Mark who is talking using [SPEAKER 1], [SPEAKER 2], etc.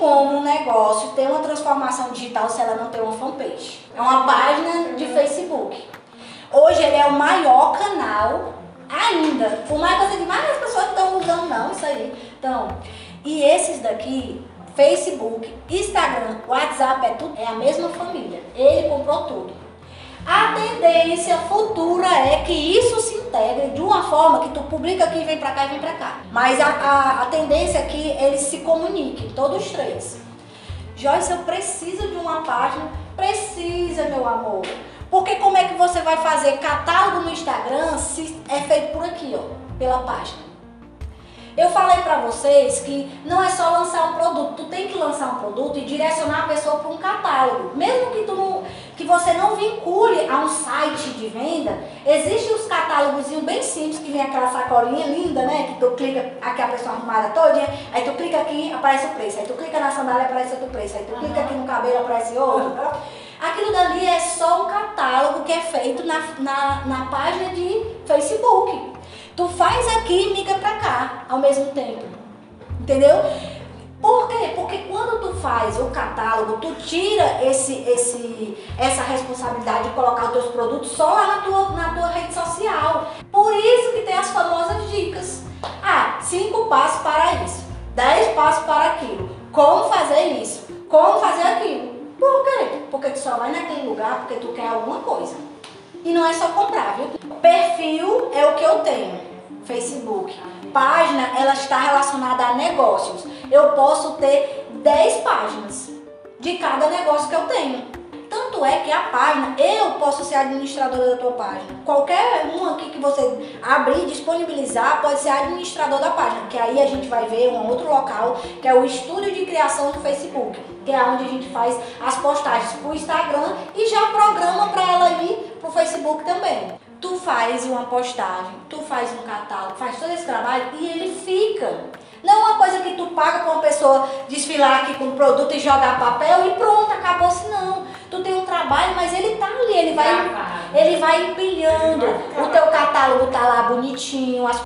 [SPEAKER 1] como um negócio ter uma transformação digital se ela não tem uma fanpage. É uma página de Facebook. Hoje ele é o maior canal ainda. Por mais que você diga, mas as pessoas estão usando não, isso aí. Então, e esses daqui, Facebook, Instagram, WhatsApp, é tudo, é a mesma família. Ele comprou tudo. A tendência futura é que isso se integre forma que tu publica aqui, vem pra cá e vem pra cá. Mas a, a, a tendência é que eles se comuniquem, todos os três. Joyce, eu preciso de uma página. Precisa, meu amor. Porque como é que você vai fazer catálogo no Instagram se é feito por aqui, ó, pela página? Eu falei para vocês que não é só lançar um produto, tu tem que lançar um produto e direcionar a pessoa para um catálogo. Mesmo que tu não, que você não vincule a um site de venda, existem os catálogos bem simples que vem aquela sacolinha linda, né? Que tu clica aqui a pessoa arrumada toda, aí tu clica aqui, aparece o preço, aí tu clica na sandália, aparece outro preço, aí tu clica aqui no cabelo, aparece outro. Aquilo dali é só um catálogo que é feito na, na, na página de Facebook. Tu faz aqui e migra pra cá ao mesmo tempo. Entendeu? Por quê? Porque quando tu faz o catálogo, tu tira esse, esse, essa responsabilidade de colocar os teus produtos só lá na tua, na tua rede social. Por isso que tem as famosas dicas. Ah, cinco passos para isso, dez passos para aquilo. Como fazer isso? Como fazer aquilo? Por quê? Porque tu só vai naquele lugar porque tu quer alguma coisa. E não é só comprar, viu? Perfil é o que eu tenho. Facebook. Página, ela está relacionada a negócios. Eu posso ter 10 páginas de cada negócio que eu tenho. Tanto é que a página, eu posso ser administradora da tua página. Qualquer um aqui que você abrir, disponibilizar, pode ser administrador da página. Que aí a gente vai ver um outro local, que é o estúdio de criação do Facebook. Que é onde a gente faz as postagens para o Instagram e já programa para ela ir para o Facebook também tu faz uma postagem, tu faz um catálogo, faz todo esse trabalho e ele fica. Não é uma coisa que tu paga para uma pessoa desfilar aqui com o produto e jogar papel e pronto, acabou-se não. Tu tem um trabalho, mas ele tá ali, ele vai, ele vai empilhando. O teu catálogo tá lá bonitinho, as